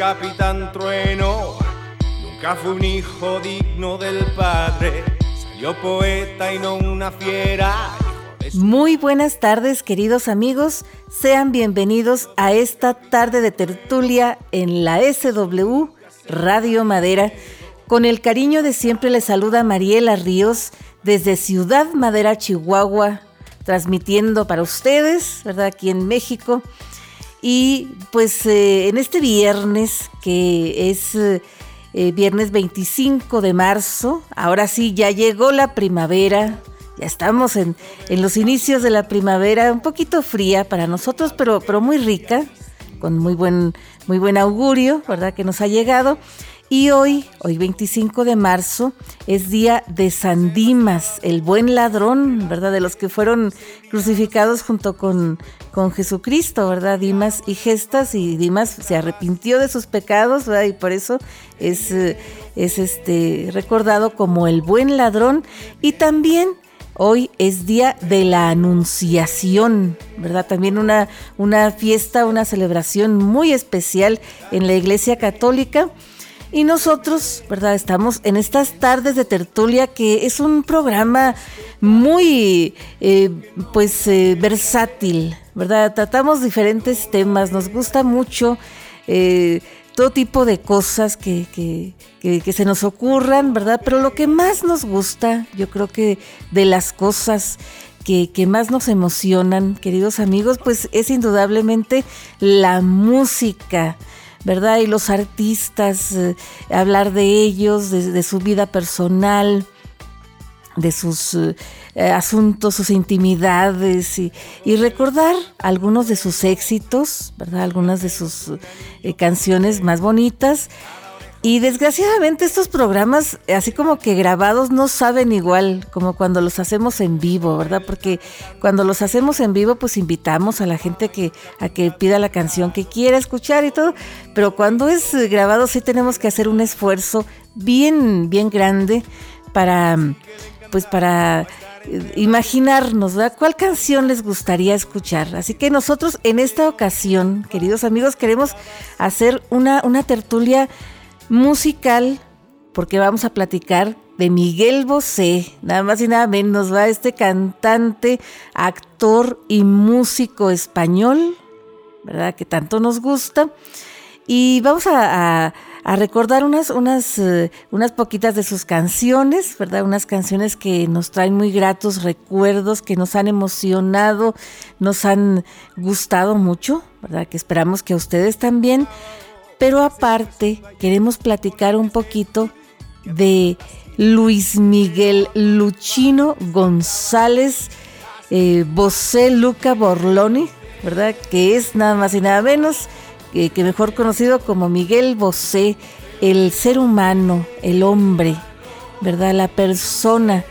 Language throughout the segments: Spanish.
capitán Trueno, nunca fue un hijo digno del padre, salió poeta y no una fiera. Muy buenas tardes queridos amigos, sean bienvenidos a esta tarde de tertulia en la SW Radio Madera. Con el cariño de siempre les saluda Mariela Ríos desde Ciudad Madera, Chihuahua, transmitiendo para ustedes, ¿verdad? Aquí en México. Y pues eh, en este viernes, que es eh, viernes 25 de marzo, ahora sí, ya llegó la primavera, ya estamos en, en, los inicios de la primavera, un poquito fría para nosotros, pero, pero muy rica, con muy buen, muy buen augurio, ¿verdad? Que nos ha llegado. Y hoy, hoy 25 de marzo, es día de San Dimas, el buen ladrón, ¿verdad? De los que fueron crucificados junto con, con Jesucristo, ¿verdad? Dimas y Gestas, y Dimas se arrepintió de sus pecados, ¿verdad? Y por eso es, es este, recordado como el buen ladrón. Y también Hoy es día de la Anunciación, ¿verdad? También una, una fiesta, una celebración muy especial en la Iglesia Católica. Y nosotros, ¿verdad? Estamos en estas tardes de tertulia que es un programa muy, eh, pues, eh, versátil, ¿verdad? Tratamos diferentes temas, nos gusta mucho eh, todo tipo de cosas que, que, que, se nos ocurran, ¿verdad? Pero lo que más nos gusta, yo creo que de las cosas que, que, más nos emocionan, queridos amigos, pues es indudablemente la música. ¿Verdad? Y los artistas, eh, hablar de ellos, de, su vida personal, de sus eh, asuntos, sus intimidades y, recordar algunos de sus éxitos, ¿verdad? Algunas de sus eh, canciones más bonitas y desgraciadamente estos programas, así como que grabados, no saben igual como cuando los hacemos en vivo, ¿verdad? Porque cuando los hacemos en vivo, pues invitamos a la gente que, a que pida la canción que quiera escuchar y todo. Pero cuando es grabado sí tenemos que hacer un esfuerzo bien, bien grande para, pues para eh, imaginarnos, ¿verdad? ¿Cuál canción les gustaría escuchar? Así que nosotros en esta ocasión, queridos amigos, queremos hacer una, una tertulia musical, porque vamos a platicar de Miguel Bosé, nada más y nada menos, va este cantante, actor y músico español, ¿verdad? Que tanto nos gusta. Y vamos a, recordar unas, unas, eh, unas poquitas de sus canciones, ¿verdad? Unas canciones que nos traen muy gratos recuerdos, que nos han emocionado, nos han gustado mucho, ¿verdad? Que esperamos que a ustedes también. Pero aparte, queremos platicar un poquito de Luis Miguel Luchino González eh, Bosé Luca Borloni, ¿verdad? Que es nada más y nada menos que, que mejor conocido como Miguel Bosé, el ser humano, el hombre, ¿verdad? La persona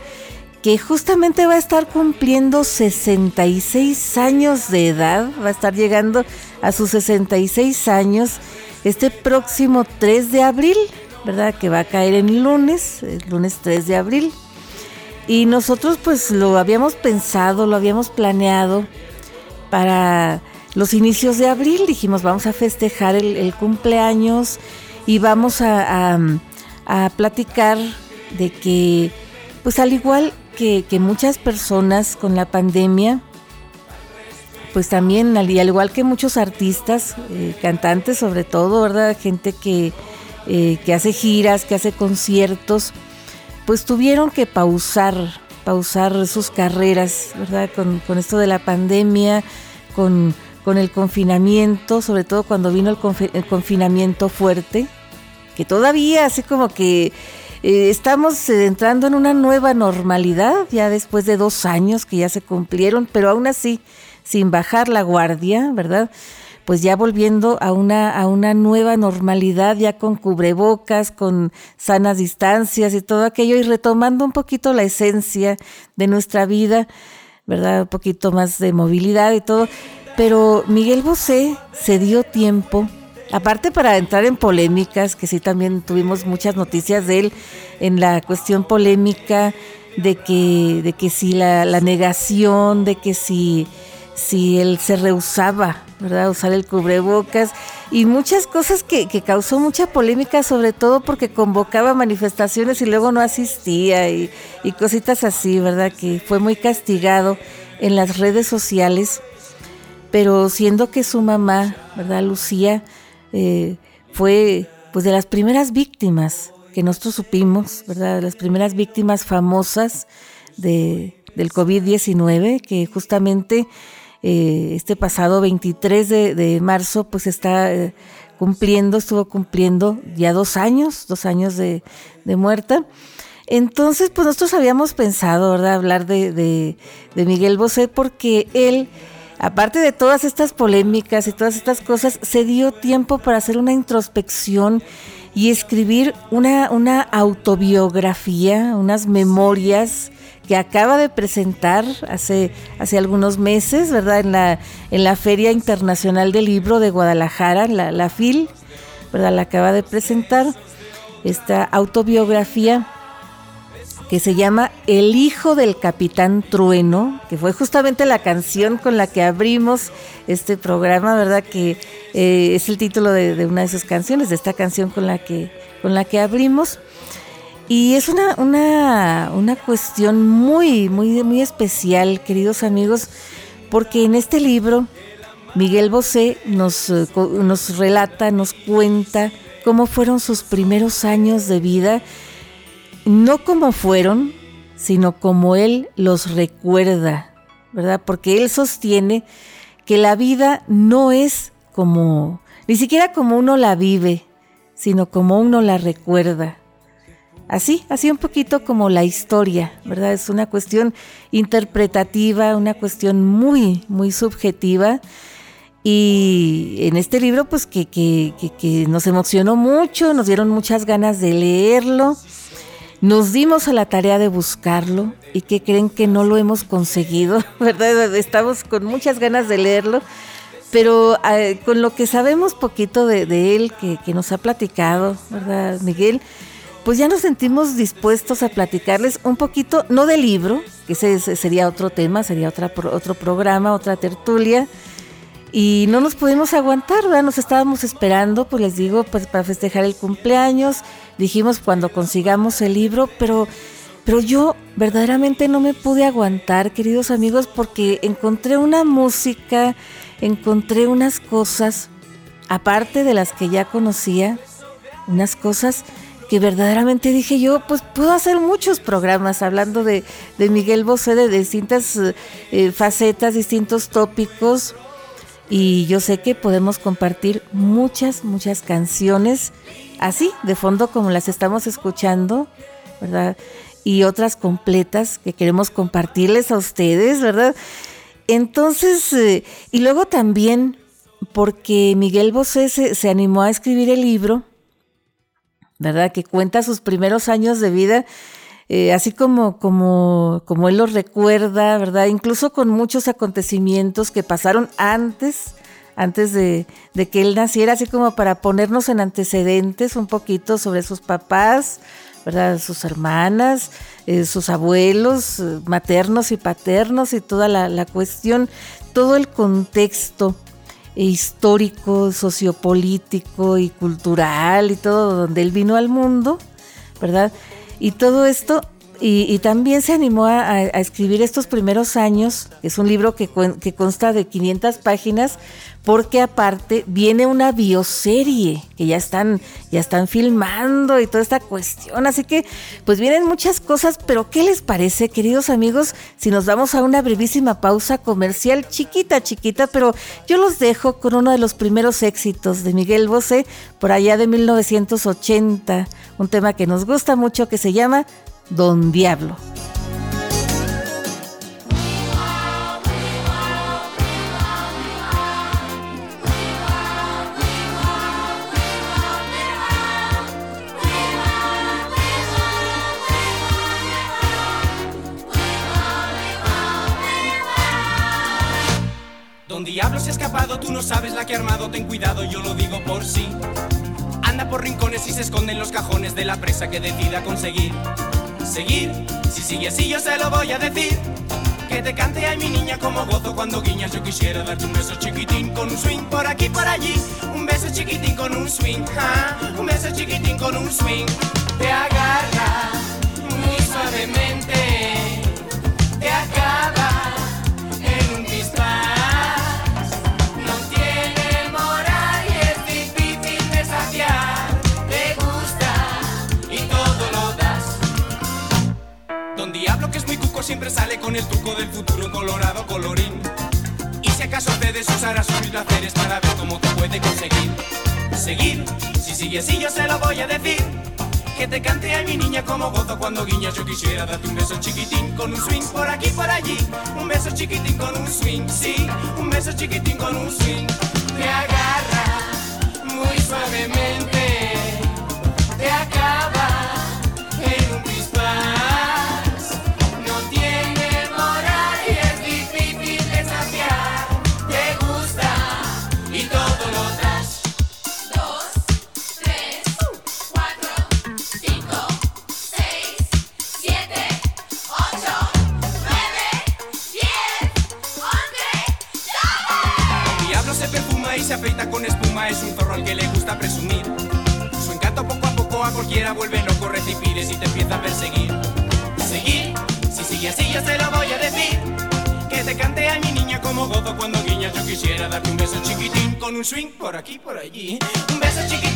que justamente va a estar cumpliendo 66 años de edad, va a estar llegando a sus 66 años este próximo 3 de abril, ¿verdad? Que va a caer en lunes, el lunes 3 de abril. Y nosotros pues lo habíamos pensado, lo habíamos planeado para los inicios de abril. Dijimos, vamos a festejar el, cumpleaños y vamos a, platicar de que, pues al igual que, que muchas personas con la pandemia, pues también, al, igual que muchos artistas, eh, cantantes sobre todo, ¿verdad? Gente que, eh, que hace giras, que hace conciertos, pues tuvieron que pausar, pausar sus carreras, ¿verdad? Con, esto de la pandemia, con, con, el confinamiento, sobre todo cuando vino el, confinamiento fuerte, que todavía así como que eh, estamos entrando en una nueva normalidad, ya después de dos años que ya se cumplieron, pero aún así sin bajar la guardia, ¿verdad? Pues ya volviendo a una, a una nueva normalidad, ya con cubrebocas, con sanas distancias y todo aquello, y retomando un poquito la esencia de nuestra vida, ¿verdad? Un poquito más de movilidad y todo. Pero Miguel Bosé se dio tiempo Aparte para entrar en polémicas, que sí también tuvimos muchas noticias de él en la cuestión polémica de que, de que si la, la negación, de que si si él se rehusaba ¿verdad? Usar el cubrebocas y muchas cosas que, causó mucha polémica, sobre todo porque convocaba manifestaciones y luego no asistía y, cositas así, ¿verdad? Que fue muy castigado en las redes sociales, pero siendo que su mamá, ¿verdad? Lucía, eh, fue pues de las primeras víctimas que nosotros supimos, ¿verdad? De las primeras víctimas famosas de, del COVID-19, que justamente eh, este pasado 23 de, marzo pues está eh, cumpliendo, estuvo cumpliendo ya dos años, dos años de, muerta. Entonces, pues nosotros habíamos pensado, ¿verdad?, hablar de, de, Miguel Bosé porque él, aparte de todas estas polémicas y todas estas cosas, se dio tiempo para hacer una introspección y escribir una, una autobiografía, unas memorias que acaba de presentar hace, hace algunos meses, ¿verdad? En la, en la Feria Internacional del Libro de Guadalajara, la, la FIL, ¿verdad? La acaba de presentar esta autobiografía que se llama El hijo del capitán Trueno, que fue justamente la canción con la que abrimos este programa, ¿verdad? Que eh, es el título de, de, una de sus canciones, de esta canción con la que, con la que abrimos. Y es una, una, una cuestión muy, muy, muy especial, queridos amigos, porque en este libro Miguel Bosé nos, eh, nos relata, nos cuenta cómo fueron sus primeros años de vida, no como fueron, sino como él los recuerda, ¿verdad? Porque él sostiene que la vida no es como, ni siquiera como uno la vive, sino como uno la recuerda. Así, así un poquito como la historia, ¿verdad? Es una cuestión interpretativa, una cuestión muy, muy subjetiva. Y en este libro, pues que, que, que, nos emocionó mucho, nos dieron muchas ganas de leerlo. Nos dimos a la tarea de buscarlo y que creen que no lo hemos conseguido, ¿verdad? Estamos con muchas ganas de leerlo, pero eh, con lo que sabemos poquito de, él, que, que, nos ha platicado, ¿verdad, Miguel? pues ya nos sentimos dispuestos a platicarles un poquito, no del libro, que ese, sería otro tema, sería otra, otro programa, otra tertulia, y no nos pudimos aguantar, ¿verdad? Nos estábamos esperando, pues les digo, pues para festejar el cumpleaños, dijimos cuando consigamos el libro, pero, pero yo verdaderamente no me pude aguantar, queridos amigos, porque encontré una música, encontré unas cosas, aparte de las que ya conocía, unas cosas que verdaderamente dije yo, pues puedo hacer muchos programas hablando de, Miguel Bosé, de distintas eh, facetas, distintos tópicos. Y yo sé que podemos compartir muchas, muchas canciones así, de fondo como las estamos escuchando, ¿verdad? Y otras completas que queremos compartirles a ustedes, ¿verdad? Entonces, eh, y luego también, porque Miguel Bosé se animó a escribir el libro, ¿verdad? Que cuenta sus primeros años de vida, eh, así como, como, como él los recuerda, ¿verdad? Incluso con muchos acontecimientos que pasaron antes, antes de, que él naciera, así como para ponernos en antecedentes un poquito sobre sus papás, ¿verdad? Sus hermanas, eh, sus abuelos, eh, maternos y paternos y toda la, la cuestión, todo el contexto histórico, sociopolítico y cultural y todo donde él vino al mundo, ¿verdad? Y todo esto, y, también se animó a, escribir estos primeros años, es un libro que, que consta de 500 páginas, porque aparte viene una bioserie que ya están, ya están filmando y toda esta cuestión. Así que, pues vienen muchas cosas, pero ¿qué les parece, queridos amigos, si nos vamos a una brevísima pausa comercial, chiquita, chiquita, pero yo los dejo con uno de los primeros éxitos de Miguel Bosé, por allá de 1980, un tema que nos gusta mucho que se llama Don Diablo. diablo se ha escapado, tú no sabes la que ha armado, ten cuidado, yo lo digo por sí. Anda por rincones y se esconde en los cajones de la presa que decida conseguir. Seguir, si sigue así yo se lo voy a decir. Que te cante a mi niña como gozo cuando guiñas. Yo quisiera darte un beso chiquitín con un swing por aquí, por allí. Un beso chiquitín con un swing, ¿ah? un beso chiquitín con un swing. Te agarra muy suavemente, siempre sale con el truco del futuro colorado colorín. Y si acaso puedes usar a sus placeres para ver cómo te puede conseguir. Seguir, si sigue así yo se lo voy a decir. Que te cante a mi niña como gozo cuando guiñas. Yo quisiera darte un beso chiquitín con un swing por aquí por allí. Un beso chiquitín con un swing, sí. Un beso chiquitín con un swing. Te agarra muy suavemente. Swing por aquí, por allí. Un beso chiquitín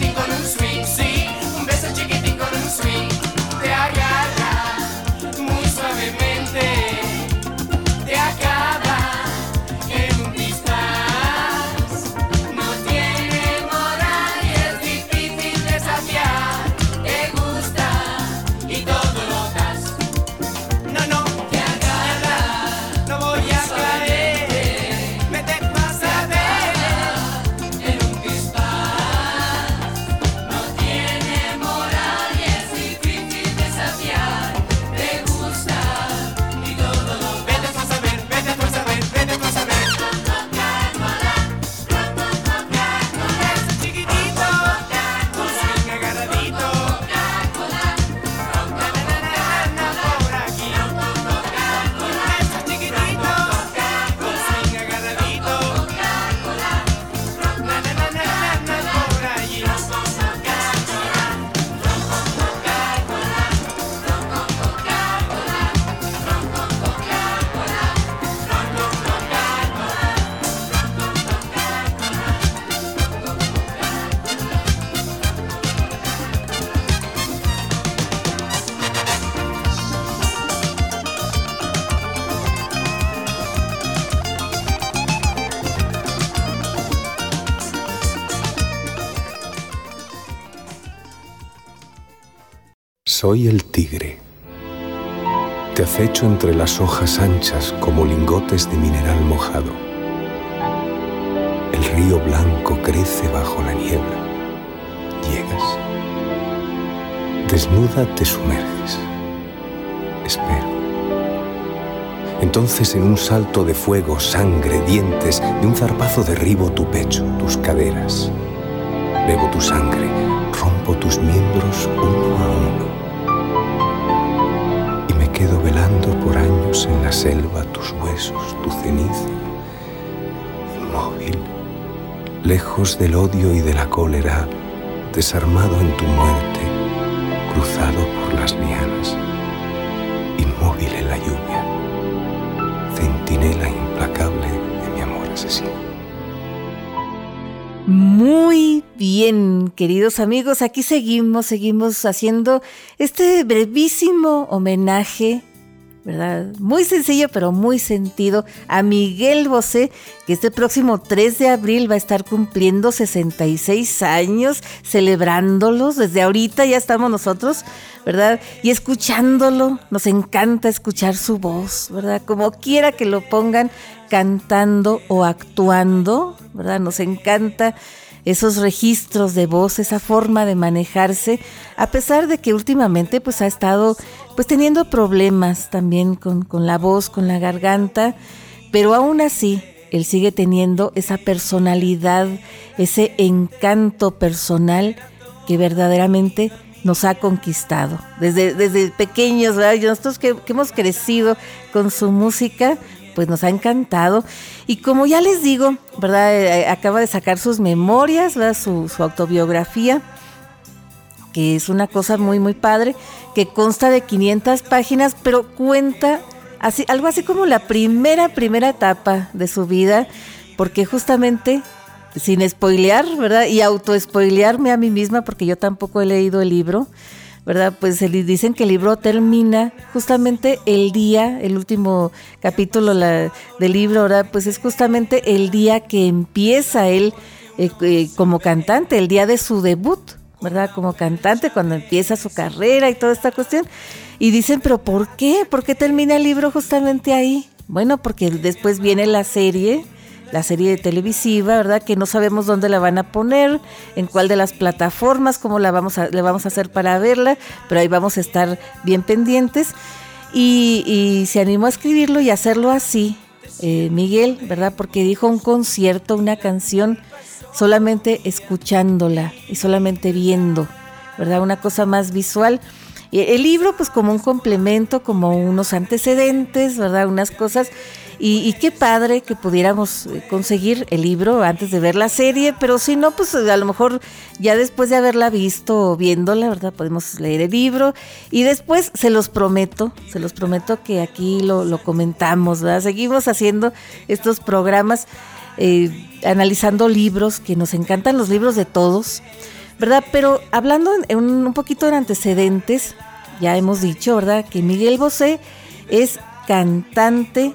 Soy el tigre. Te acecho entre las hojas anchas como lingotes de mineral mojado. El río blanco crece bajo la niebla. Llegas. Desnuda te sumerges. Espero. Entonces en un salto de fuego, sangre, dientes, de un zarpazo derribo tu pecho, tus caderas. Bebo tu sangre, rompo tus miembros uno a uno. Quedo velando por años en la selva tus huesos, tu ceniza, inmóvil, lejos del odio y de la cólera, desarmado en tu muerte, cruzado por las lianas, inmóvil en la lluvia, centinela implacable de mi amor asesino. Muy bien, queridos amigos, aquí seguimos, seguimos haciendo este brevísimo homenaje, ¿verdad? Muy sencillo, pero muy sentido a Miguel Bosé, que este próximo 3 de abril va a estar cumpliendo 66 años, celebrándolos. Desde ahorita ya estamos nosotros, ¿verdad? Y escuchándolo, nos encanta escuchar su voz, ¿verdad? Como quiera que lo pongan cantando o actuando, ¿verdad? Nos encanta esos registros de voz, esa forma de manejarse, a pesar de que últimamente pues ha estado pues teniendo problemas también con, con la voz, con la garganta, pero aún así él sigue teniendo esa personalidad, ese encanto personal que verdaderamente nos ha conquistado. Desde, desde pequeños, ¿verdad? Nosotros que hemos crecido con su música, pues nos ha encantado. Y como ya les digo, ¿verdad? Eh, acaba de sacar sus memorias. Su, su autobiografía, que es una cosa muy, muy padre, que consta de 500 páginas, pero cuenta así, algo así como la primera, primera etapa de su vida, porque justamente sin spoilear, ¿verdad? Y auto-spoilearme a mí misma, porque yo tampoco he leído el libro, ¿verdad? Pues se le dicen que el libro termina justamente el día, el último capítulo la- del libro, ¿verdad? Pues es justamente el día que empieza él eh, eh, como cantante, el día de su debut, ¿verdad? Como cantante, cuando empieza su carrera y toda esta cuestión. Y dicen, pero ¿por qué? ¿Por qué termina el libro justamente ahí? Bueno, porque después viene la serie, la serie televisiva, ¿verdad? Que no sabemos dónde la van a poner, en cuál de las plataformas, cómo la vamos a, le vamos a hacer para verla, pero ahí vamos a estar bien pendientes. Y, y se animó a escribirlo y hacerlo así, eh, Miguel, ¿verdad? Porque dijo un concierto, una canción, solamente escuchándola y solamente viendo, ¿verdad? Una cosa más visual. El libro, pues como un complemento, como unos antecedentes, ¿verdad? Unas cosas. Y, qué padre que pudiéramos eh, conseguir el libro antes de ver la serie, pero si no, pues a lo mejor ya después de haberla visto o viéndola, ¿verdad? Podemos leer el libro y después se los prometo, se los prometo que aquí lo, lo comentamos, ¿verdad? Seguimos haciendo estos programas, eh, analizando libros, que nos encantan los libros de todos, ¿verdad? Pero hablando en un, poquito de antecedentes, ya hemos dicho, ¿verdad? Que Miguel Bosé es cantante,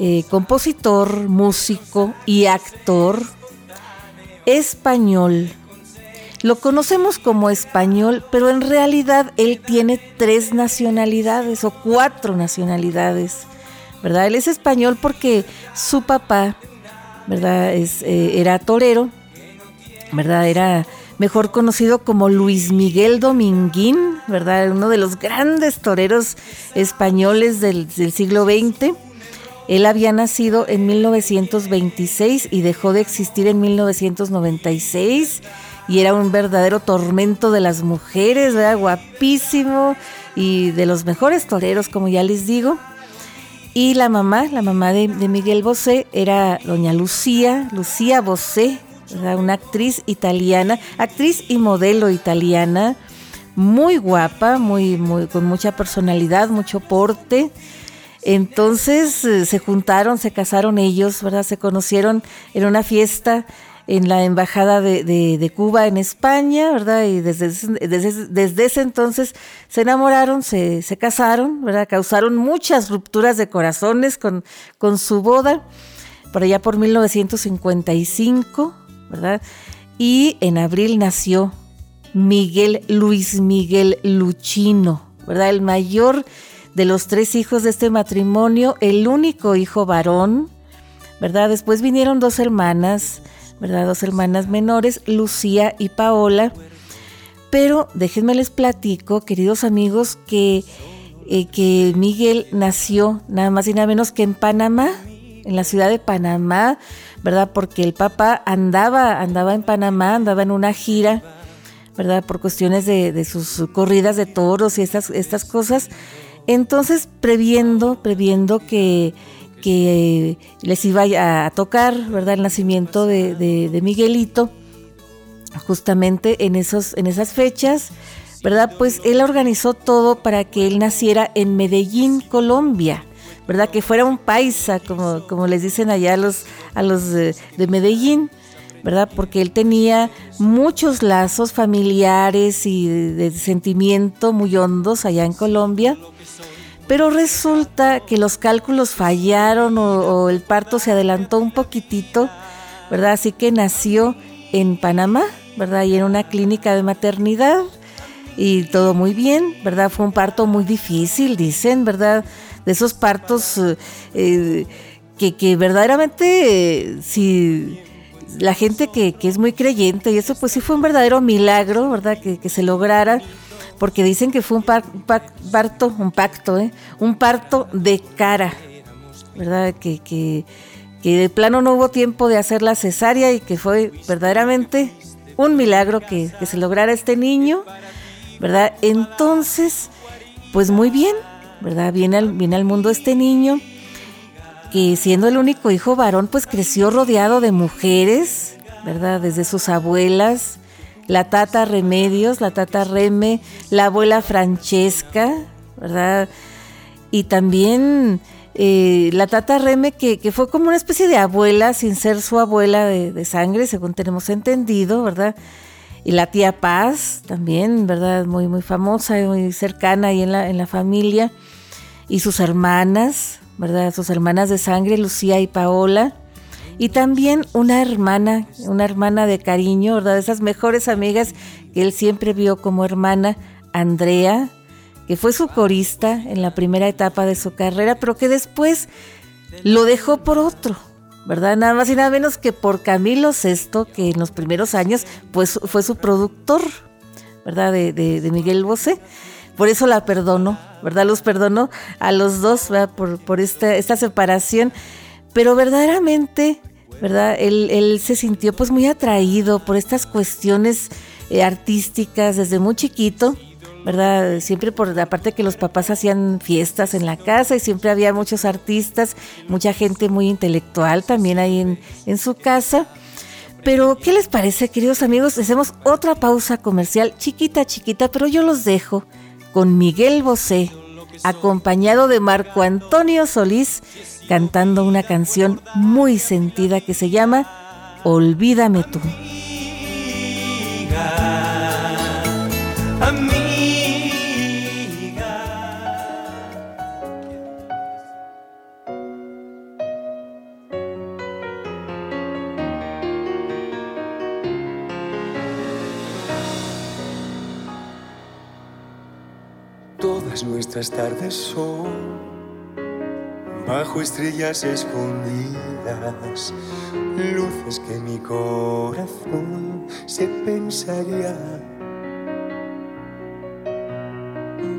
eh, compositor, músico y actor español. Lo conocemos como español, pero en realidad él tiene tres nacionalidades o cuatro nacionalidades, ¿verdad? Él es español porque su papá, ¿verdad? Es, eh, era torero, ¿verdad? Era mejor conocido como Luis Miguel Dominguín, ¿verdad? Uno de los grandes toreros españoles del, siglo XX. Él había nacido en 1926 y dejó de existir en 1996 y era un verdadero tormento de las mujeres, ¿verdad? Guapísimo y de los mejores toreros, como ya les digo. Y la mamá, la mamá de, de Miguel Bosé, era doña Lucía, Lucía Bosé, una actriz italiana, actriz y modelo italiana, muy guapa, muy, muy, con mucha personalidad, mucho porte. Entonces eh, se juntaron, se casaron ellos, ¿verdad? Se conocieron en una fiesta en la embajada de, de- de Cuba en España, ¿verdad? Y desde, desde, desde ese entonces se enamoraron, se, se casaron, ¿verdad? Causaron muchas rupturas de corazones con, con su boda, por allá por 1955, ¿verdad? Y en abril nació Miguel Luis Miguel Luchino, ¿verdad? El mayor de los tres hijos de este matrimonio, el único hijo varón, ¿verdad? Después vinieron dos hermanas, ¿verdad? Dos hermanas menores, Lucía y Paola. Pero déjenme les platico, queridos amigos, que, eh, que Miguel nació nada más y nada menos que en Panamá, en la ciudad de Panamá, ¿verdad? Porque el papá andaba, andaba en Panamá, andaba en una gira, ¿verdad? Por cuestiones de, de sus corridas de toros y estas, estas cosas. Entonces, previendo, previendo que, que les iba a tocar, ¿verdad? El nacimiento de, de- de Miguelito, justamente en, esos, en esas fechas, ¿verdad? Pues él organizó todo para que él naciera en Medellín, Colombia, ¿verdad? Que fuera un paisa, como, como les dicen allá a los, a los de, de Medellín, ¿verdad? Porque él tenía muchos lazos familiares y de, sentimiento muy hondos allá en Colombia. Pero resulta que los cálculos fallaron o, o el parto se adelantó un poquitito, ¿verdad? Así que nació en Panamá, ¿verdad? Y en una clínica de maternidad y todo muy bien, ¿verdad? Fue un parto muy difícil, dicen, ¿verdad? De esos partos eh, que, que verdaderamente, si la gente que, que es muy creyente y eso, pues sí fue un verdadero milagro, ¿verdad? Que, que se lograra, porque dicen que fue un, parto, un pacto, ¿eh? Un parto de cara, ¿verdad? Que, que, que de plano no hubo tiempo de hacer la cesárea y que fue verdaderamente un milagro que, que se lograra este niño, ¿verdad? Entonces, pues muy bien, ¿verdad? Viene al, viene al mundo este niño que siendo el único hijo varón, pues creció rodeado de mujeres, ¿verdad? Desde sus abuelas, la tata Remedios, la tata Reme, la abuela Francesca, ¿verdad? Y también eh, la tata Reme, que, que, fue como una especie de abuela, sin ser su abuela de, de, sangre, según tenemos entendido, ¿verdad? Y la tía Paz, también, ¿verdad? Muy, muy famosa y muy cercana ahí en la, en la familia. Y sus hermanas, ¿verdad? Sus hermanas de sangre, Lucía y Paola. Y también una hermana, una hermana de cariño, ¿verdad? Esas mejores amigas que él siempre vio como hermana, Andrea, que fue su corista en la primera etapa de su carrera, pero que después lo dejó por otro, ¿verdad? Nada más y nada menos que por Camilo Sesto, que en los primeros años pues, fue su productor, ¿verdad? De, de, de Miguel Bosé. Por eso la perdono, ¿verdad? Los perdono a los dos, ¿verdad? Por, por esta, esta separación. Pero verdaderamente, ¿verdad? Él, él, se sintió pues muy atraído por estas cuestiones eh, artísticas desde muy chiquito, ¿verdad? Siempre por, aparte que los papás hacían fiestas en la casa y siempre había muchos artistas, mucha gente muy intelectual también ahí en, en su casa. Pero, ¿qué les parece, queridos amigos? Hacemos otra pausa comercial, chiquita, chiquita, pero yo los dejo con Miguel Bosé, acompañado de Marco Antonio Solís, cantando una canción muy sentida que se llama Olvídame tú. Nuestras tardes son bajo estrellas escondidas, luces que mi corazón se pensaría.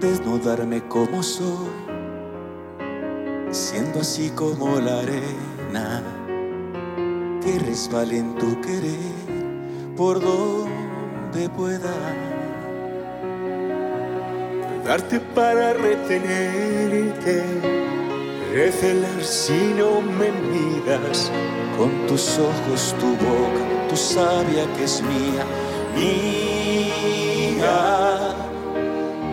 Desnudarme como soy, siendo así como la arena que resbale en tu querer por donde pueda darte para retenerte, recelar si no me miras. Con tus ojos, tu boca, tu sabia que es mía, mía.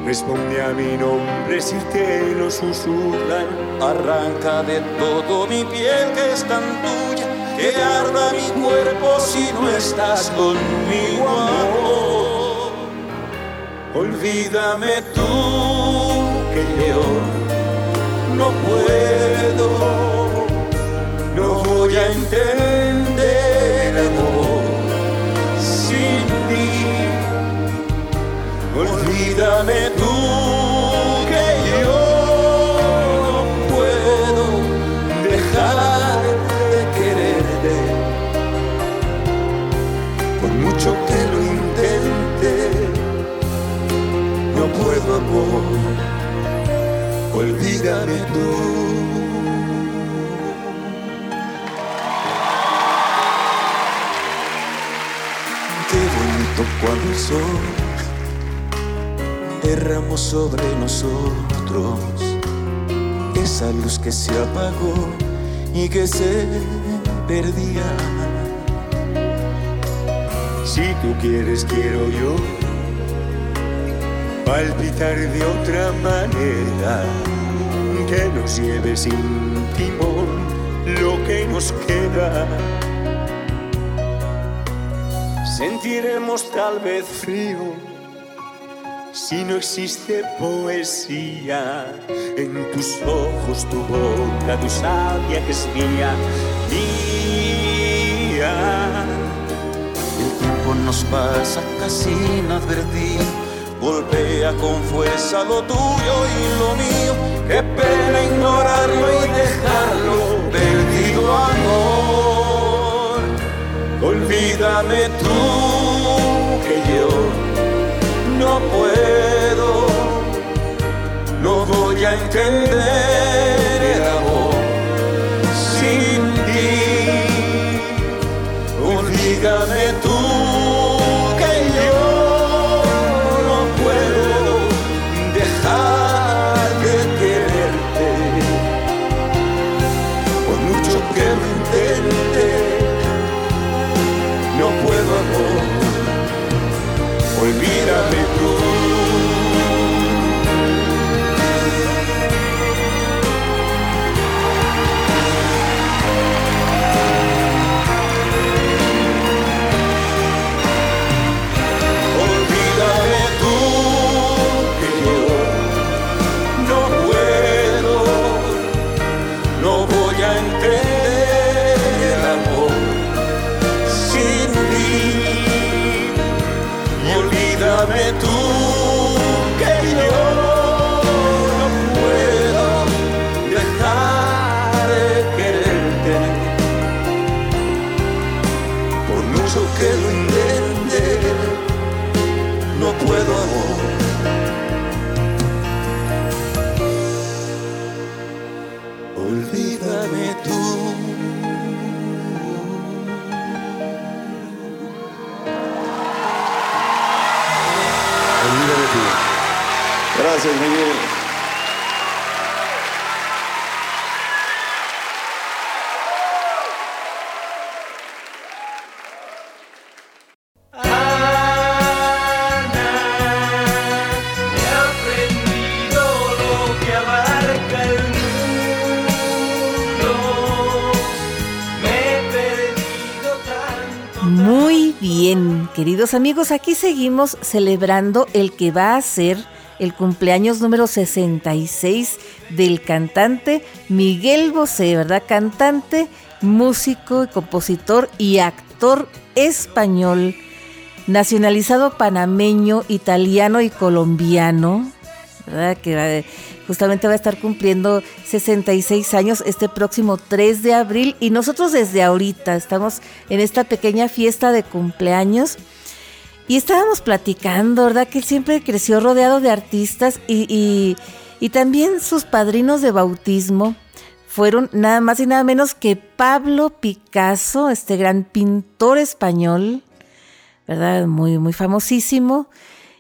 Responde a mi nombre si te lo susurran. Arranca de todo mi piel que es tan tuya, que arda mi cuerpo si no estás conmigo. Olvídame tú que yo no puedo, no voy a entender amor sin ti. Olvídame tú Olvídame tú. Cuando el sol derramó sobre nosotros esa luz que se apagó y que se perdía. Si tú quieres, quiero yo palpitar de otra manera, que nos lleve sin timón lo que nos queda. Sentiremos tal vez frío si no existe poesía en tus ojos, tu boca, tu sabia que es mía, mía. El tiempo nos pasa casi inadvertido. Golpea con fuerza lo tuyo y lo mío. Qué pena ignorarlo y dejarlo perdido, amor. Olvídame tú que yo no puedo, no voy a entender el amor sin ti. Olvídame tú queridos amigos, aquí seguimos celebrando el que va a ser el cumpleaños número 66 del cantante Miguel Bosé, ¿verdad? Cantante, músico, compositor y actor español, nacionalizado panameño, italiano y colombiano, ¿verdad? Que va- justamente va a estar cumpliendo 66 años este próximo 3 de abril y nosotros desde ahorita estamos en esta pequeña fiesta de cumpleaños y estábamos platicando, ¿verdad? Que siempre creció rodeado de artistas y, y- y también sus padrinos de bautismo fueron nada más y nada menos que Pablo Picasso, este gran pintor español, ¿verdad? Muy, muy famosísimo.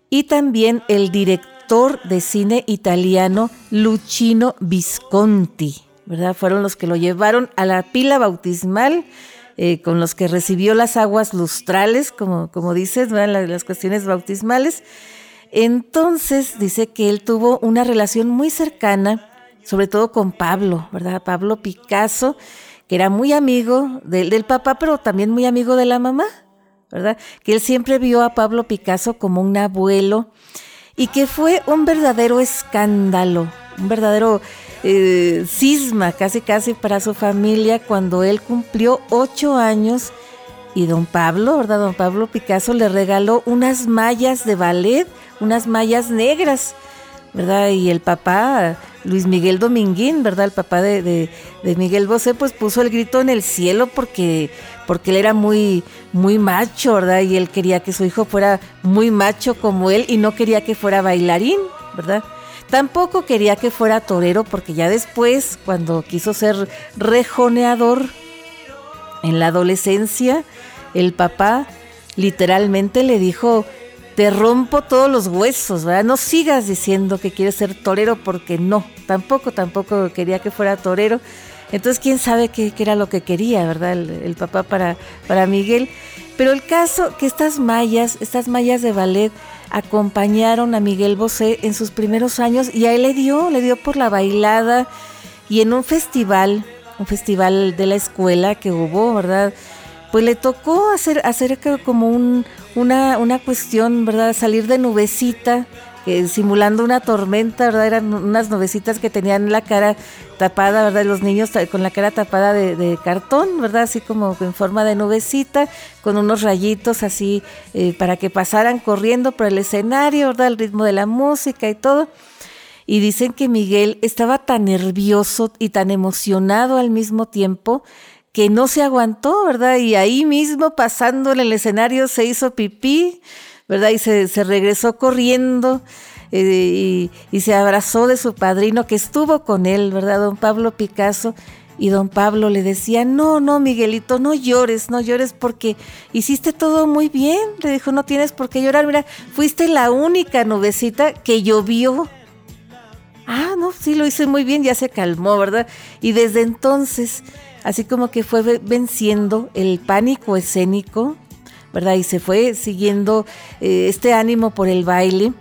Y también el director de cine italiano Luchino Visconti, ¿verdad? Fueron los que lo llevaron a la pila bautismal, eh, con los que recibió las aguas lustrales, como, como dices, ¿verdad? La- las cuestiones bautismales. Entonces dice que él tuvo una relación muy cercana, sobre todo con Pablo, ¿verdad? Pablo Picasso, que era muy amigo del, del papá, pero también muy amigo de la mamá, ¿verdad? Que él siempre vio a Pablo Picasso como un abuelo y que fue un verdadero escándalo, un verdadero eh, cisma casi casi para su familia cuando él cumplió ocho años y don Pablo, ¿verdad? Don Pablo Picasso le regaló unas mallas de ballet, unas mallas negras, ¿verdad? Y el papá, Luis Miguel Dominguín, ¿verdad? El papá de, de- Miguel Bosé, pues puso el grito en el cielo porque, porque él era muy, muy macho, ¿verdad? Y él quería que su hijo fuera muy macho como él y no quería que fuera bailarín, ¿verdad? Tampoco quería que fuera torero porque ya después, cuando quiso ser rejoneador, en la adolescencia, el papá literalmente le dijo, te rompo todos los huesos, ¿verdad? No sigas diciendo que quieres ser torero porque no, tampoco, tampoco quería que fuera torero. Entonces, quién sabe qué, era lo que quería, ¿verdad? El, el papá para, para Miguel. Pero el caso que estas mallas, estas mallas de ballet, acompañaron a Miguel Bosé en sus primeros años y a él le dio, le dio por la bailada y en un festival, un festival de la escuela que hubo, ¿verdad? Pues le tocó hacer, hacer como un, una, una cuestión, ¿verdad? Salir de nubecita, que simulando una tormenta, ¿verdad? Eran unas nubecitas que tenían la cara tapada, ¿verdad? Los niños con la cara tapada de, cartón, ¿verdad? Así como en forma de nubecita, con unos rayitos así eh, para que pasaran corriendo por el escenario, ¿verdad? Al ritmo de la música y todo. Y dicen que Miguel estaba tan nervioso y tan emocionado al mismo tiempo que no se aguantó, ¿verdad? Y ahí mismo, pasando en el escenario, se hizo pipí, ¿verdad? Y se, se regresó corriendo eh, y, y se abrazó de su padrino que estuvo con él, ¿verdad? Don Pablo Picasso. Y don Pablo le decía, no, no, Miguelito, no llores, no llores porque hiciste todo muy bien. Le dijo, no tienes por qué llorar, mira, fuiste la única nubecita que llovió. Ah, no, sí lo hice muy bien, ya se calmó, ¿verdad? Y desde entonces, así como que fue ve- venciendo el pánico escénico, ¿verdad? Y se fue siguiendo eh, este ánimo por el baile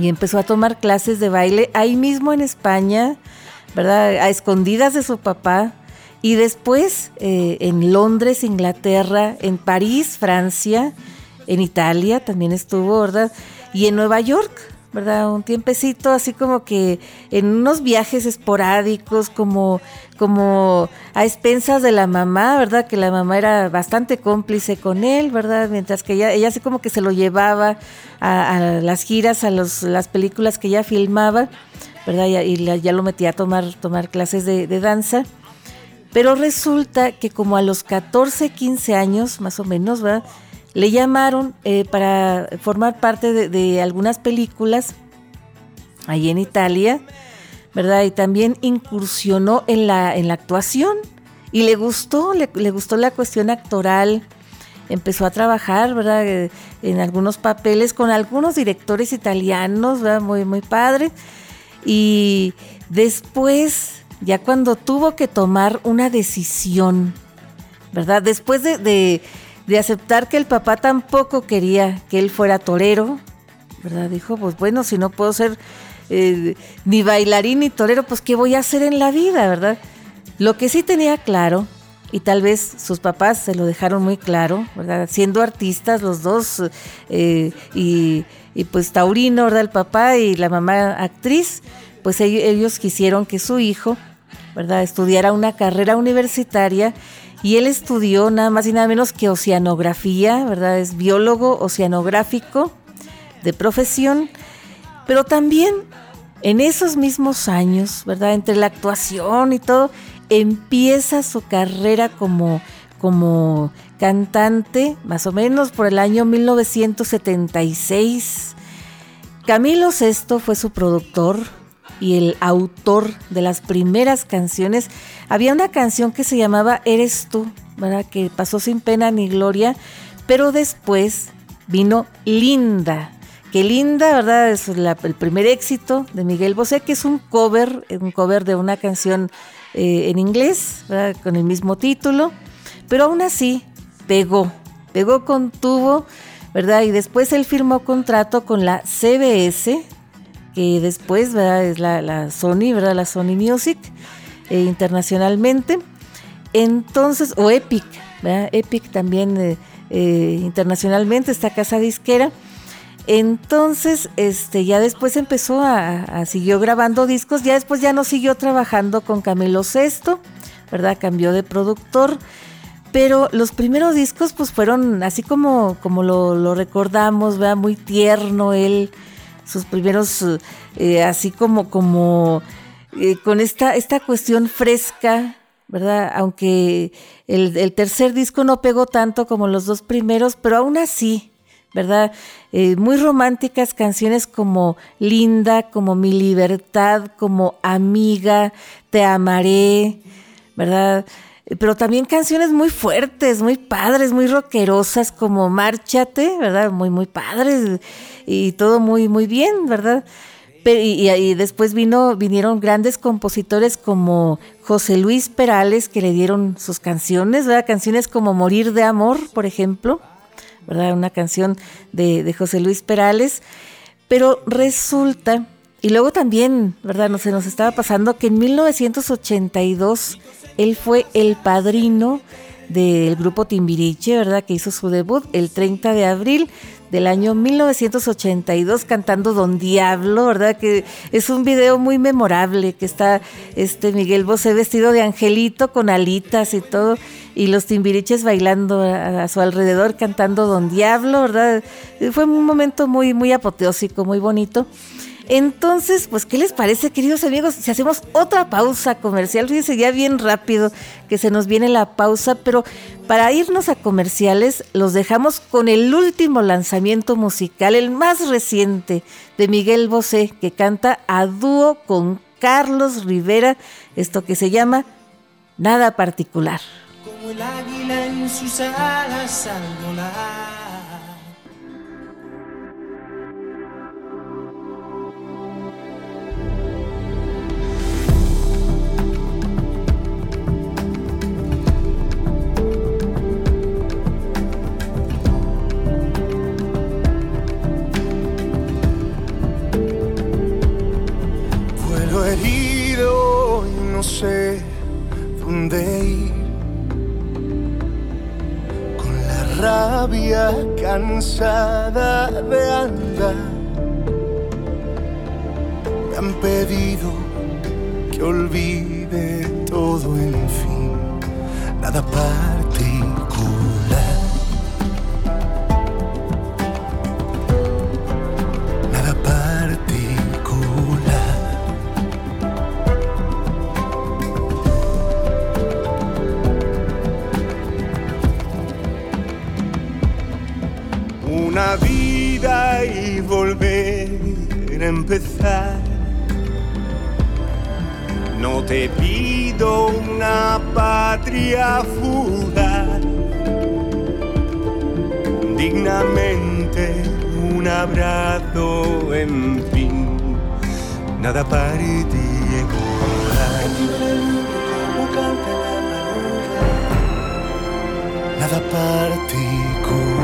y empezó a tomar clases de baile ahí mismo en España, ¿verdad? A escondidas de su papá. Y después eh, en Londres, Inglaterra, en París, Francia, en Italia también estuvo, ¿verdad? Y en Nueva York, ¿verdad? Un tiempecito así como que en unos viajes esporádicos, como, como a expensas de la mamá, ¿verdad? Que la mamá era bastante cómplice con él, ¿verdad? Mientras que ella, ella así como que se lo llevaba a, a las giras, a los, las películas que ella filmaba, ¿verdad? Y, ya lo metía a tomar, tomar clases de, de danza. Pero resulta que como a los 14, 15 años, más o menos, ¿verdad? Le llamaron eh, para formar parte de, algunas películas ahí en Italia, ¿verdad? Y también incursionó en la, en la actuación y le gustó, le, le gustó la cuestión actoral. Empezó a trabajar, ¿verdad? Eh, En algunos papeles con algunos directores italianos, ¿verdad? Muy, muy padre. Y después, ya cuando tuvo que tomar una decisión, ¿verdad? Después de, de- de aceptar que el papá tampoco quería que él fuera torero, ¿verdad? Dijo, pues bueno, si no puedo ser eh, ni bailarín ni torero, pues ¿qué voy a hacer en la vida, verdad? Lo que sí tenía claro, y tal vez sus papás se lo dejaron muy claro, ¿verdad? Siendo artistas los dos, eh, y, pues Taurino, ¿verdad? El papá y la mamá actriz, pues ellos, ellos quisieron que su hijo, ¿verdad? Estudiara una carrera universitaria y él estudió nada más y nada menos que oceanografía, ¿verdad? Es biólogo oceanográfico de profesión, pero también en esos mismos años, ¿verdad? Entre la actuación y todo, empieza su carrera como, como cantante, más o menos por el año 1976. Camilo Sesto fue su productor y el autor de las primeras canciones. Había una canción que se llamaba Eres tú, ¿verdad? Que pasó sin pena ni gloria, pero después vino Linda. Que Linda, ¿verdad? Es el primer éxito de Miguel Bosé, que es un cover, un cover de una canción eh, en inglés, ¿verdad? Con el mismo título, pero aún así pegó, pegó con tubo, ¿verdad? Y después él firmó contrato con la CBS, que después ¿verdad? es la, Sony, ¿verdad? La Sony Music eh, internacionalmente. Entonces, o Epic, ¿verdad? Epic también eh, eh, internacionalmente, esta casa disquera. Entonces, este, ya después empezó a, a- siguió grabando discos, ya después ya no siguió trabajando con Camilo Sesto, ¿verdad? Cambió de productor. Pero los primeros discos, pues fueron así como, como lo, lo recordamos, ¿verdad? Muy tierno él, sus primeros, eh, así como, como eh, con esta, esta cuestión fresca, ¿verdad? Aunque el, tercer disco no pegó tanto como los dos primeros, pero aún así, ¿verdad? Eh, muy románticas canciones como Linda, como Mi Libertad, como Amiga, Te Amaré, ¿verdad? Pero también canciones muy fuertes, muy padres, muy rockerosas, como Márchate, ¿verdad? Muy, muy padres y todo muy, muy bien, ¿verdad? Pe- y, y- y después vino, vinieron grandes compositores como José Luis Perales, que le dieron sus canciones, ¿verdad? Canciones como Morir de Amor, por ejemplo, ¿verdad? Una canción de, de José Luis Perales. Pero resulta, y luego también, ¿verdad? No se nos estaba pasando que en 1982 él fue el padrino del grupo Timbiriche, ¿verdad? Que hizo su debut el 30 de abril del año 1982 cantando Don Diablo, ¿verdad? Que es un video muy memorable que está este Miguel Bosé vestido de angelito con alitas y todo y los timbiriches bailando a, a su alrededor cantando Don Diablo, ¿verdad? Fue un momento muy muy apoteósico, muy bonito. Entonces, pues, ¿qué les parece, queridos amigos? Si hacemos otra pausa comercial, fíjense ya bien rápido que se nos viene la pausa, pero para irnos a comerciales, los dejamos con el último lanzamiento musical, el más reciente de Miguel Bosé, que canta a dúo con Carlos Rivera, esto que se llama Nada Particular. como el águila en sus alas al volar. Herido y no sé dónde ir. Con la rabia cansada de andar. han pedido que olvide todo, en fin, nada particular. Una vida y volver a empezar. No te pido una patria fugaz, dignamente un abrazo, en fin, nada particular. Nada particular.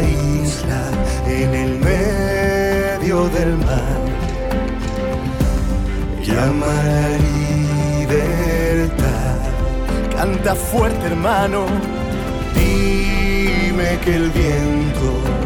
Isla en el medio del mar. Llama la libertad. Canta fuerte, hermano. Dime que el viento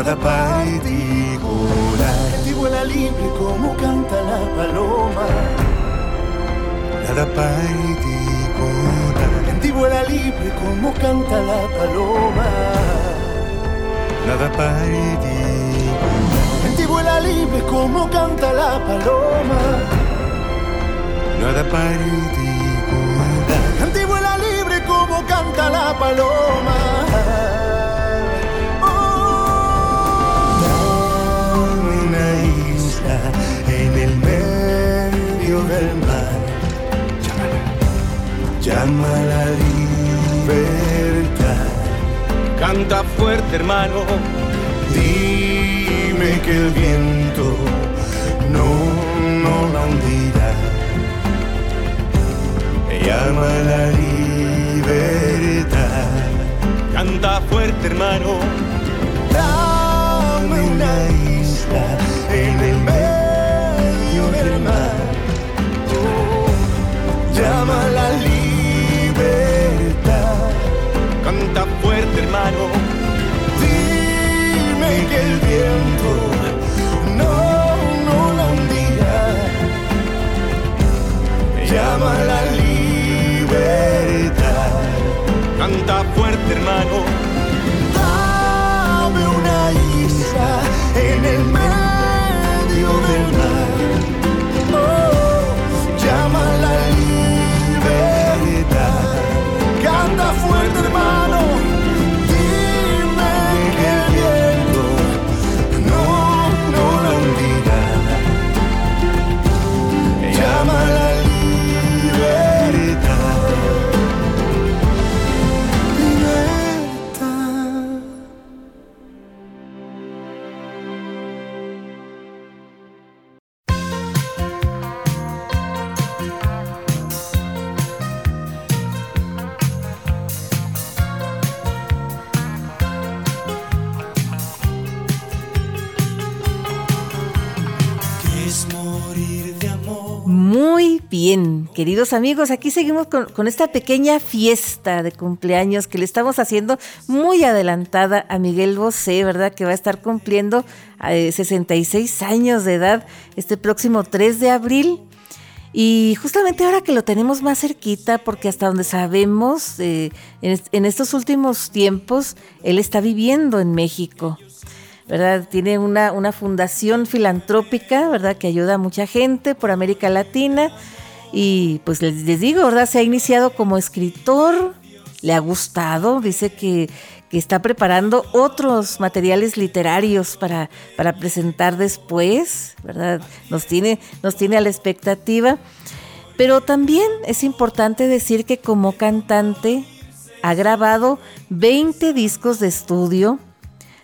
Nada particular. Que vuela libre como canta la paloma. Nada particular. En ti vuela libre como canta la paloma. Nada particular. En ti vuela libre como canta la paloma. Nada particular. En ti vuela libre como canta la paloma. Del mar. Llama la libertad. Canta fuerte, hermano. Dime que el viento no, no la hundirá. Llama la libertad. Canta fuerte, hermano. Hermano. Queridos amigos, aquí seguimos con, esta pequeña fiesta de cumpleaños que le estamos haciendo muy adelantada a Miguel Bosé, ¿verdad? Que va a estar cumpliendo eh, 66 años de edad este próximo 3 de abril. Y justamente ahora que lo tenemos más cerquita, porque hasta donde sabemos, eh, en, en estos últimos tiempos, él está viviendo en México. ¿verdad? Tiene una, una, fundación filantrópica, ¿verdad? Que ayuda a mucha gente por América Latina. Y pues les, digo, ¿verdad? Se ha iniciado como escritor, le ha gustado, dice que, que está preparando otros materiales literarios para, para, presentar después, ¿verdad? Nos tiene, nos tiene a la expectativa. Pero también es importante decir que como cantante ha grabado 20 discos de estudio,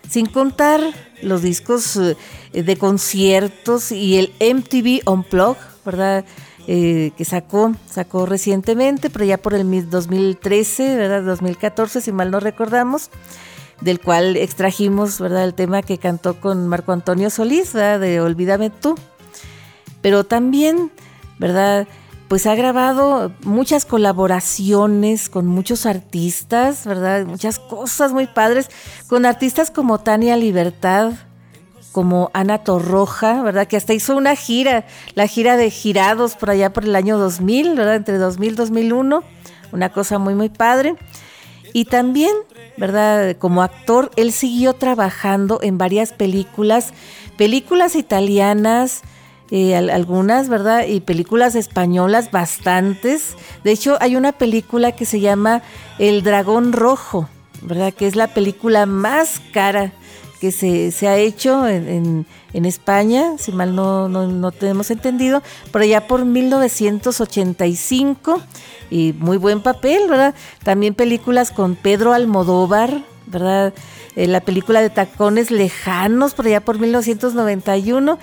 sin contar los discos eh, de conciertos y el MTV Unplugged, ¿verdad? Eh, que sacó, sacó recientemente, pero ya por el 2013, ¿verdad? 2014, si mal no recordamos, del cual extrajimos, ¿verdad? El tema que cantó con Marco Antonio Solís, ¿verdad? De Olvídame tú. Pero también, ¿verdad? pues ha grabado muchas colaboraciones con muchos artistas, ¿verdad? Muchas cosas muy padres, con artistas como Tania Libertad, como Ana Torroja, ¿verdad? Que hasta hizo una gira, la gira de Girados por allá por el año 2000, ¿verdad? Entre 2000 y 2001, una cosa muy, muy padre. Y también, ¿verdad? Como actor, él siguió trabajando en varias películas, películas italianas, eh, algunas, ¿verdad? Y películas españolas bastantes. De hecho, hay una película que se llama El Dragón Rojo, ¿verdad? Que es la película más cara que se, se ha hecho en, en, en, España, si mal no, no, no tenemos entendido, por allá por 1985, y muy buen papel, ¿verdad? También películas con Pedro Almodóvar, ¿verdad? Eh, la película de Tacones Lejanos, por allá por 1991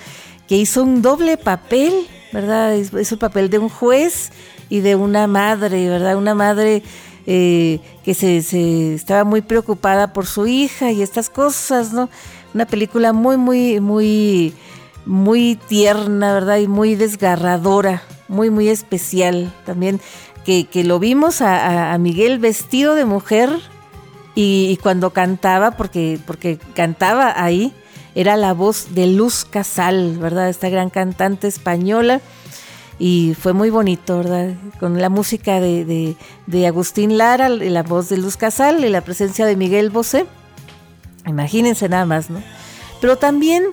que hizo un doble papel, ¿verdad? Hizo el papel de un juez y de una madre, ¿verdad? Una madre eh, que se, estaba muy preocupada por su hija y estas cosas, ¿no? Una película muy, muy, muy, muy tierna, ¿verdad? Y muy desgarradora, muy, muy especial también, que, que lo vimos a, a, Miguel vestido de mujer y, y cuando cantaba, porque, porque cantaba ahí, era la voz de Luz Casal, ¿verdad? Esta gran cantante española. Y fue muy bonito, ¿verdad? Con la música de, de, de Agustín Lara, la voz de Luz Casal y la presencia de Miguel Bosé. Imagínense nada más, ¿no? Pero también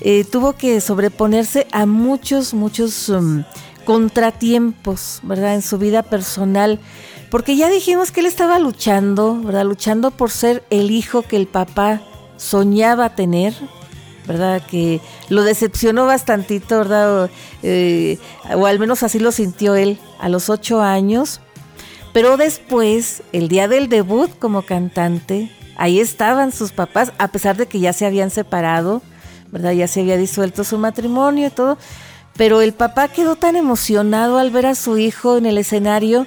eh, tuvo que sobreponerse a muchos, muchos um, contratiempos, ¿verdad? En su vida personal. Porque ya dijimos que él estaba luchando, ¿verdad? Luchando por ser el hijo que el papá soñaba tener, ¿verdad? Que lo decepcionó bastantito, ¿verdad? O, eh, o, al menos así lo sintió él a los ocho años. Pero después, el día del debut como cantante, ahí estaban sus papás, a pesar de que ya se habían separado, ¿verdad? Ya se había disuelto su matrimonio y todo. Pero el papá quedó tan emocionado al ver a su hijo en el escenario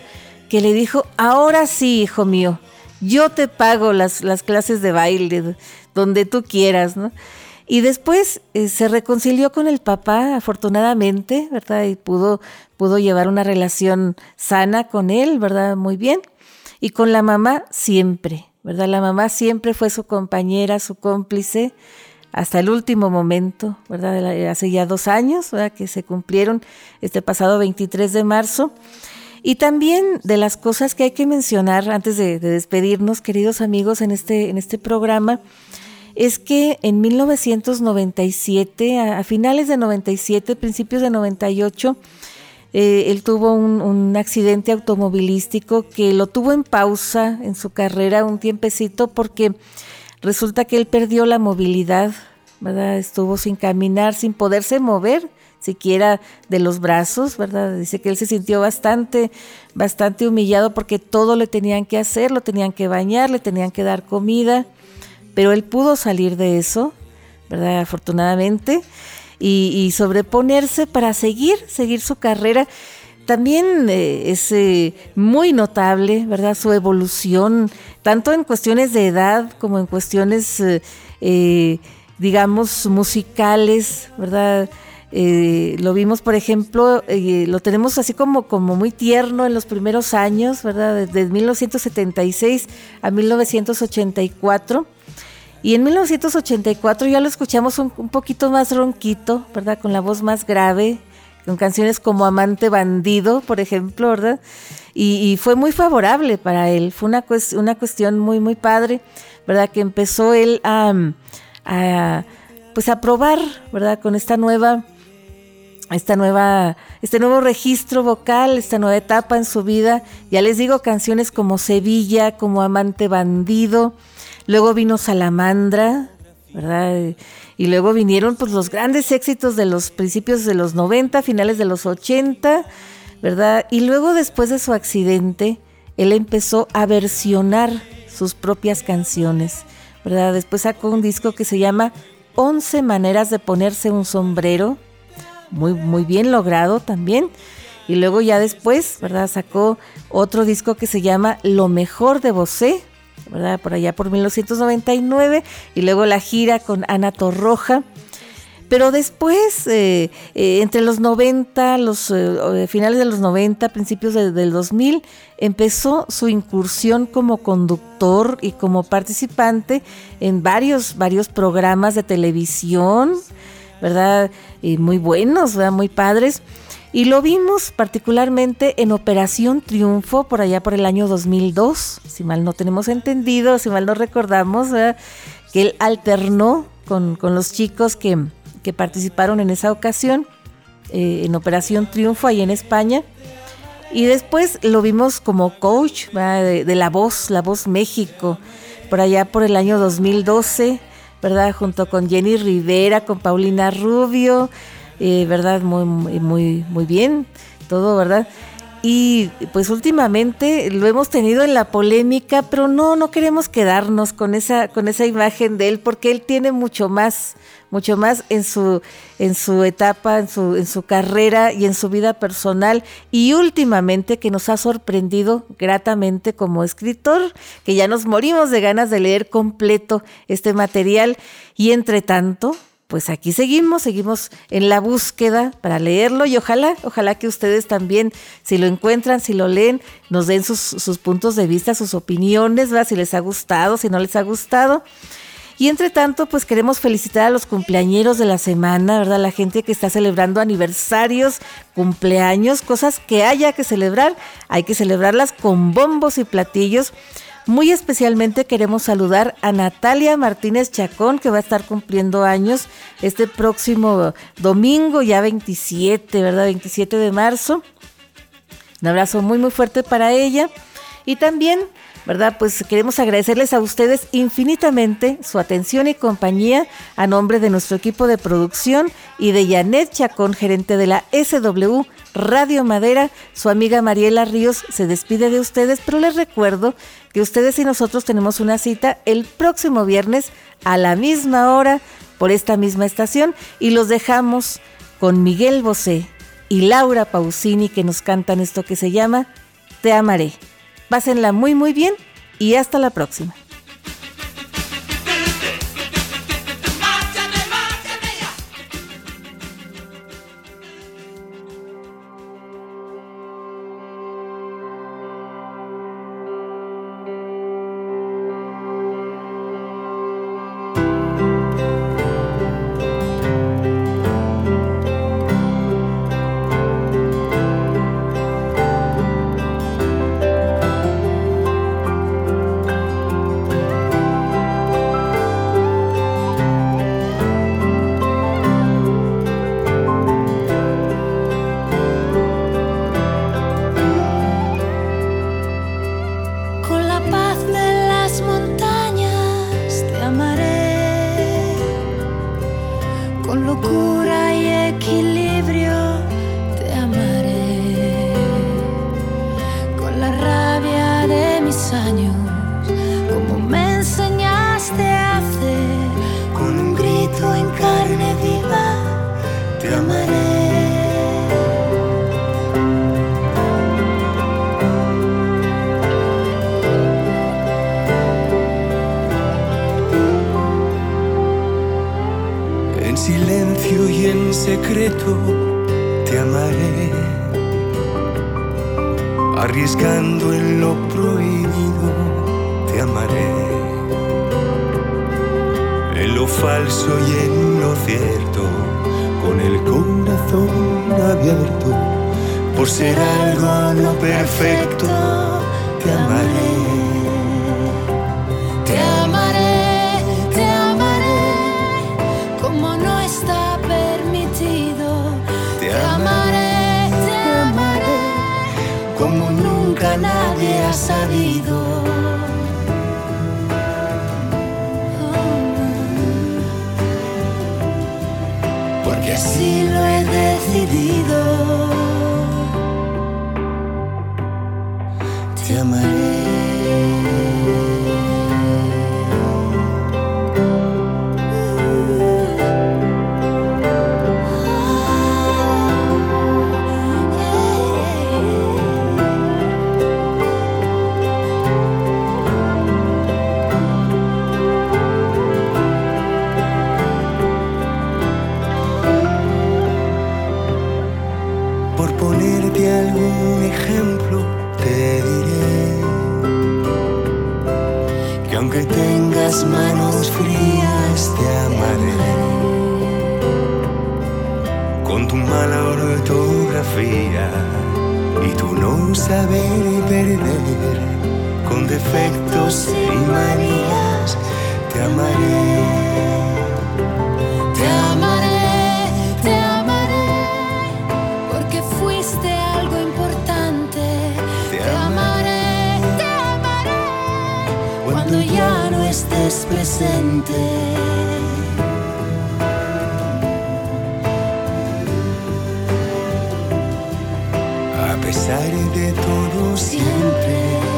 que le dijo, ahora sí, hijo mío, yo te pago las, las clases de baile donde tú quieras, ¿no? Y después eh, se reconcilió con el papá, afortunadamente, ¿verdad? Y pudo, pudo llevar una relación sana con él, ¿verdad? Muy bien. Y con la mamá siempre, ¿verdad? La mamá siempre fue su compañera, su cómplice, hasta el último momento, ¿verdad? Hace ya dos años, ¿verdad? Que se cumplieron este pasado 23 de marzo. Y también de las cosas que hay que mencionar antes de, de despedirnos, queridos amigos, en este, en este programa, es que en 1997, a, a finales de 97, principios de 98, eh, él tuvo un, un, accidente automovilístico que lo tuvo en pausa en su carrera un tiempecito porque resulta que él perdió la movilidad, ¿verdad? Estuvo sin caminar, sin poderse mover siquiera de los brazos, ¿verdad? Dice que él se sintió bastante, bastante humillado porque todo le tenían que hacer, lo tenían que bañar, le tenían que dar comida pero él pudo salir de eso, ¿verdad? Afortunadamente, y, sobreponerse para seguir, seguir su carrera. También eh, es eh, muy notable, ¿verdad? Su evolución, tanto en cuestiones de edad como en cuestiones, eh, digamos, musicales, ¿verdad? Lo vimos, por ejemplo, lo tenemos así como, como muy tierno en los primeros años, ¿verdad? Desde 1976 a 1984. Y en 1984 ya lo escuchamos un, poquito más ronquito, ¿verdad? Con la voz más grave, con canciones como Amante Bandido, por ejemplo, ¿verdad? Y, fue muy favorable para él, fue una, cues- una cuestión muy, muy padre, ¿verdad? Que empezó él a, a, pues a probar, ¿verdad? Con esta nueva, esta nueva, este nuevo registro vocal, esta nueva etapa en su vida. Ya les digo, canciones como Sevilla, como Amante Bandido, luego vino Salamandra, ¿verdad? Y luego vinieron pues los grandes éxitos de los principios de los 90, finales de los 80, ¿verdad? Y luego después de su accidente, él empezó a versionar sus propias canciones, ¿verdad? Después sacó un disco que se llama 11 maneras de ponerse un sombrero, muy, muy bien logrado también. Y luego ya después, ¿verdad? Sacó otro disco que se llama Lo mejor de Bosé, Por allá por 1999. Y luego la gira con Ana Torroja. Pero después, eh, eh, entre los 90, los eh, finales de los 90, principios de- del 2000, empezó su incursión como conductor y como participante en varios, varios programas de televisión, ¿verdad? Y muy buenos, ¿verdad? Muy padres. Y lo vimos particularmente en Operación Triunfo por allá por el año 2002, si mal no tenemos entendido, si mal no recordamos, ¿verdad? que él alternó con, con los chicos que, que participaron en esa ocasión eh, en Operación Triunfo ahí en España. Y después lo vimos como coach de, de La Voz, La Voz México, por allá por el año 2012, ¿verdad? Junto con Jenny Rivera, con Paulina Rubio, eh, ¿verdad? Muy, muy, muy, bien, todo, ¿verdad? Y pues últimamente lo hemos tenido en la polémica, pero no, no queremos quedarnos con esa, con esa imagen de él, porque él tiene mucho más, mucho más en su, en su etapa, en su, en su carrera y en su vida personal. Y últimamente que nos ha sorprendido gratamente como escritor, que ya nos morimos de ganas de leer completo este material. Y entre tanto, pues aquí seguimos, seguimos en la búsqueda para leerlo y ojalá, ojalá que ustedes también, si lo encuentran, si lo leen, nos den sus, puntos de vista, sus opiniones, ¿verdad? si les ha gustado, si no les ha gustado. Y entre tanto, pues queremos felicitar a los cumpleañeros de la semana, ¿verdad? La gente que está celebrando aniversarios, cumpleaños, cosas que haya que celebrar, hay que celebrarlas con bombos y platillos. Muy especialmente queremos saludar a Natalia Martínez Chacón, que va a estar cumpliendo años este próximo domingo, ya 27, ¿verdad? 27 de marzo. Un abrazo muy, muy fuerte para ella. Y también, ¿verdad? Pues queremos agradecerles a ustedes infinitamente su atención y compañía a nombre de nuestro equipo de producción y de Janet Chacón, gerente de la SW Radio Madera. Su amiga Mariela Ríos se despide de ustedes, pero les recuerdo que ustedes y nosotros tenemos una cita el próximo viernes a la misma hora por esta misma estación y los dejamos con Miguel Bosé y Laura Pausini que nos cantan esto que se llama Te amaré. Pásenla muy muy bien y hasta la próxima. hubiera sabido. Porque así lo he decidido. Te amaré. manos frías te amaré. Con tu mala ortografía y tu no saber perder, con defectos y manías te amaré. estés presente. A pesar de todo siempre.